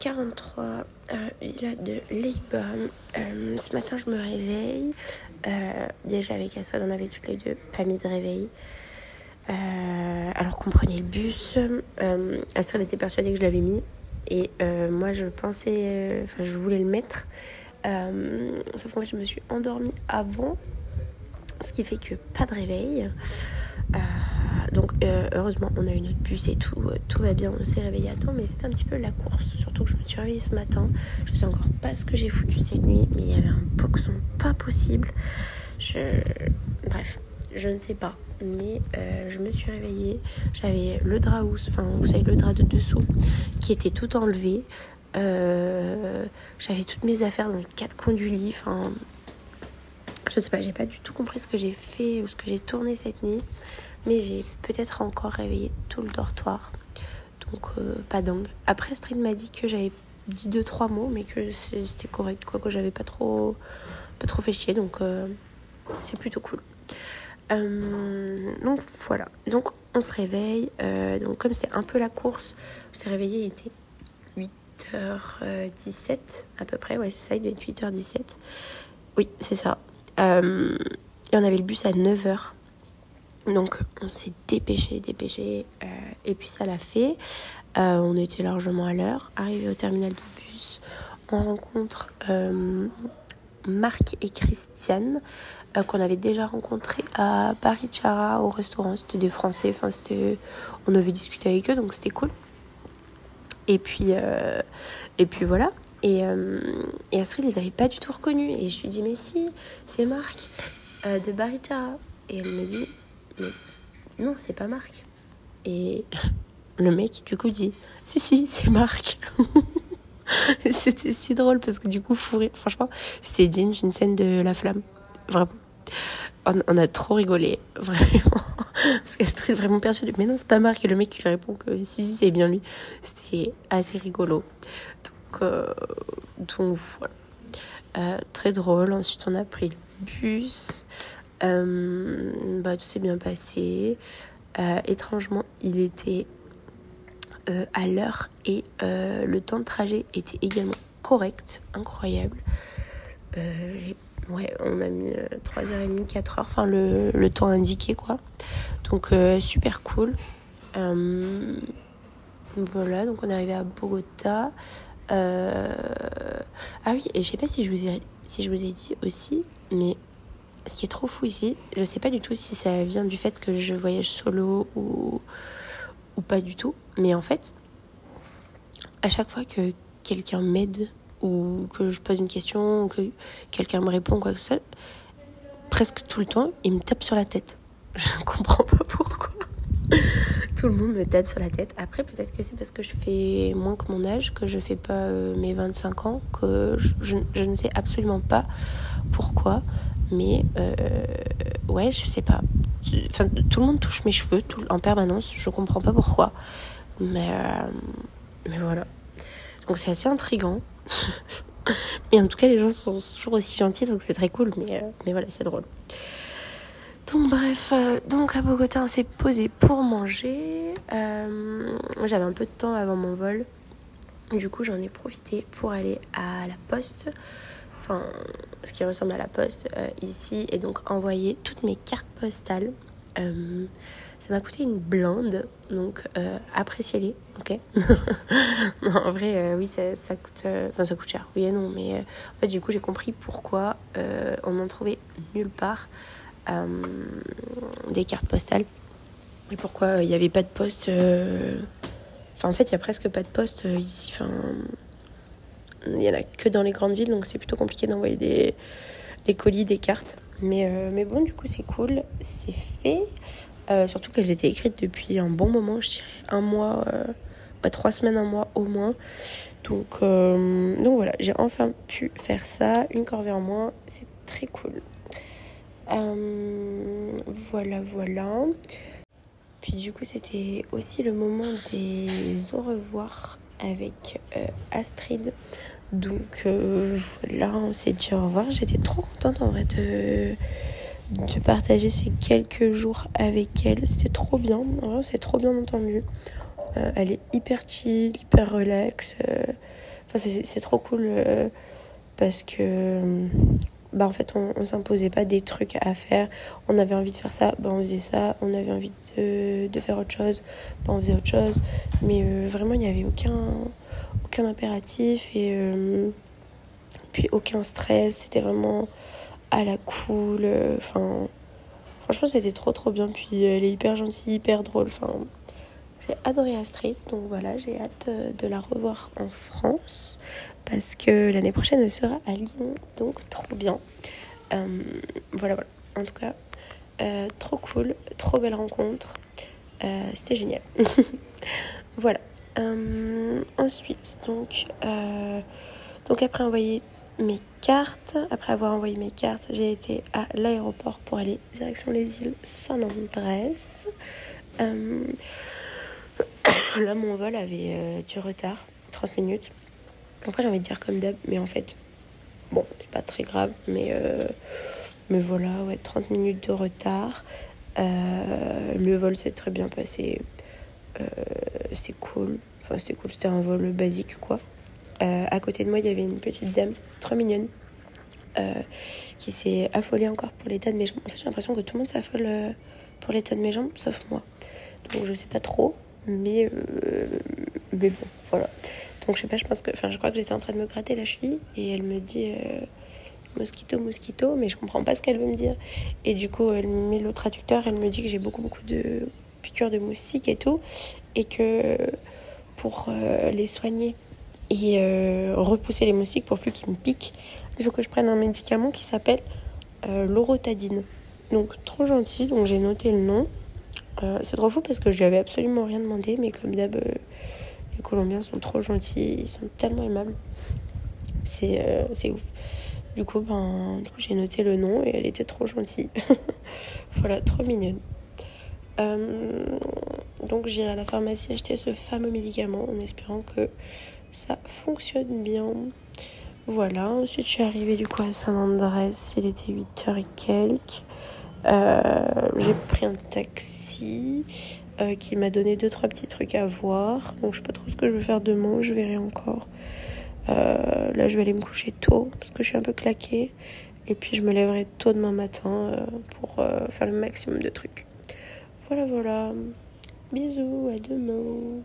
43, euh, villa de Leiba. Euh, ce matin, je me réveille. Euh, déjà, avec Astrid, on avait toutes les deux pas mis de réveil. alors qu'on prenait le bus. Astrid était persuadée que je l'avais mis. Et moi, je pensais. Enfin, je voulais le mettre. sauf que moi, je me suis endormie avant. Ce qui fait que pas de réveil. Donc euh, heureusement on a eu notre bus et tout, euh, tout va bien, on s'est réveillé à temps, mais c'était un petit peu la course, réveillée ce matin. Je sais encore pas ce que j'ai foutu cette nuit, mais il y avait un boxon pas possible. Bref, je ne sais pas, mais euh, je me suis réveillée, j'avais le drap enfin vous savez le drap de dessous, qui était tout enlevé. j'avais toutes mes affaires dans le quatre coins du lit, enfin... Je sais pas, j'ai pas du tout compris ce que j'ai fait ou ce que j'ai tourné cette nuit mais j'ai peut-être encore réveillé tout le dortoir. Donc euh, pas dingue. Après Astrid m'a dit que j'avais dit deux trois mots mais que c'était correct quoi que j'avais pas trop pas trop fait chier donc euh, c'est plutôt cool. Euh, donc voilà. Donc on se réveille. donc comme c'est un peu la course, on s'est réveillé, il était 8h17 à peu près. Ouais c'est ça, il devait être 8h17. Oui c'est ça. et on avait le bus à 9h. Donc on s'est dépêché, dépêché, euh, et puis ça l'a fait. Euh, on était largement à l'heure. Arrivé au terminal de bus, on rencontre euh, Marc et Christiane, qu'on avait déjà rencontrés à Barichara au restaurant. C'était des Français, enfin on avait discuté avec eux, donc c'était cool. Et puis, et puis voilà. Et, et Astrid les avait pas du tout reconnus. Et je lui dis mais si, c'est Marc de Barichara. Et elle me dit non, c'est pas Marc. Et le mec, du coup, dit Si, si, c'est Marc. c'était si drôle parce que du coup, franchement, c'était digne d'une scène de La Flamme. Vraiment. On, a trop rigolé, vraiment. Parce qu'elle était vraiment persuadée. Mais non, c'est pas Marc. Et le mec qui lui répond que si, si, c'est bien lui. C'était assez rigolo. Donc, euh, donc voilà. Euh, très drôle. Ensuite, on a pris le bus. Euh, bah, tout s'est bien passé. Étrangement, il était euh, à l'heure et le temps de trajet était également correct, incroyable. ouais, on a mis 3h30, 4h, enfin le, le, temps indiqué quoi. Donc super cool. voilà, donc on est arrivé à Bogota. Ah oui, et je sais pas si je vous ai, si je vous ai dit aussi, mais ce qui est trop fou ici, je sais pas du tout si ça vient du fait que je voyage solo ou, pas du tout, mais en fait, à chaque fois que quelqu'un m'aide ou que je pose une question ou que quelqu'un me répond quoi que ce soit, presque tout le temps, il me tape sur la tête. Je comprends pas pourquoi. tout le monde me tape sur la tête. Après, peut-être que c'est parce que je fais moins que mon âge, que je fais pas euh, mes 25 ans, que je, je, ne sais absolument pas pourquoi. Mais euh, ouais, je sais pas. Tout le monde touche mes cheveux en permanence. Je comprends pas pourquoi. Mais, euh, voilà. Donc c'est assez intriguant. mais en tout cas, les gens sont toujours aussi gentils, donc c'est très cool. Mais, euh, mais voilà, c'est drôle. Donc bref, donc à Bogota, on s'est posé pour manger. J'avais un peu de temps avant mon vol. Du coup, j'en ai profité pour aller à la poste ce qui ressemble à la poste euh, ici, et donc envoyer toutes mes cartes postales. Euh, ça m'a coûté une blinde, donc euh, appréciez-les, ok? En vrai, oui, ça, coûte, enfin ça coûte cher, oui et non, mais en fait, du coup, j'ai compris pourquoi on n'en trouvait nulle part des cartes postales et pourquoi il n'y avait pas de poste. Enfin, en fait, il y a presque pas de poste ici. Il n'y en a que dans les grandes villes, donc c'est plutôt compliqué d'envoyer des, colis, des cartes. Mais, euh, mais bon, du coup, c'est cool, c'est fait. Euh, surtout qu'elles étaient écrites depuis un bon moment, je dirais un mois, euh, trois semaines, un mois au moins. Donc, donc voilà, j'ai enfin pu faire ça, une corvée en moins, c'est très cool. voilà, voilà. Puis du coup, c'était aussi le moment des au revoir avec Astrid. Donc euh, voilà, on s'est dit au revoir. J'étais trop contente en vrai de, de partager ces quelques jours avec elle. C'était trop bien. En trop bien entendu. Euh, elle est hyper chill, hyper relax. Euh, Enfin, c'est trop cool parce que bah en fait on, on s'imposait pas des trucs à faire. On avait envie de faire ça bah on faisait ça. On avait envie de, de faire autre chose bah on faisait autre chose. Mais euh, vraiment il n'y avait aucun aucun impératif et euh, puis aucun stress. C'était vraiment à la cool enfin franchement c'était trop trop bien. Puis elle est hyper gentille hyper drôle. Enfin j'ai adoré Astrid. Donc voilà j'ai hâte euh, de la revoir en France parce que l'année prochaine elle sera à Lyon, donc trop bien. Euh, voilà, voilà. En tout cas, euh, trop cool, trop belle rencontre. Euh, c'était génial. voilà. ensuite, donc, donc après envoyer mes cartes, après avoir envoyé mes cartes, j'ai été à l'aéroport pour aller direction les îles Saint-Andrés. là, mon vol avait du retard, 30 minutes. Après, j'ai envie de dire comme d'hab, mais en fait, bon, c'est pas très grave, mais, euh, mais voilà, ouais, 30 minutes de retard. Euh, le vol s'est très bien passé. Euh, c'est cool. Enfin, c'était cool, c'était un vol basique, quoi. à côté de moi, il y avait une petite dame, trop mignonne, qui s'est affolée encore pour l'état de mes jambes. En fait, j'ai l'impression que tout le monde s'affole pour l'état de mes jambes, sauf moi. Donc, je sais pas trop, mais, mais bon, voilà. Donc je sais pas, je pense que, enfin je crois que j'étais en train de me gratter la cheville et elle me dit euh, mosquito, mosquito, mais je comprends pas ce qu'elle veut me dire. Et du coup, elle met le traducteur, elle me dit que j'ai beaucoup beaucoup de piqûres de moustiques et tout, et que pour euh, les soigner et euh, repousser les moustiques pour plus qu'ils me piquent, il faut que je prenne un médicament qui s'appelle l'orotadine. Donc trop gentil, donc j'ai noté le nom. c'est trop fou parce que je lui avais absolument rien demandé, mais comme d'hab, les Colombiens sont trop gentils, ils sont tellement aimables. C'est euh, ouf. Du coup, ben, j'ai noté le nom et elle était trop gentille. voilà, trop mignonne. Euh, donc j'irai à la pharmacie acheter ce fameux médicament en espérant que ça fonctionne bien. Voilà, ensuite je suis arrivée du coup à Saint-Andrés, il était 8h et quelques. Euh, j'ai pris un taxi. Euh, qui m'a donné deux trois petits trucs à voir. Donc je sais pas trop ce que je vais faire demain, je verrai encore. Euh, là je vais aller me coucher tôt parce que je suis un peu claquée. Et puis je me lèverai tôt demain matin euh, pour faire le maximum de trucs. Voilà voilà. Bisous, à demain.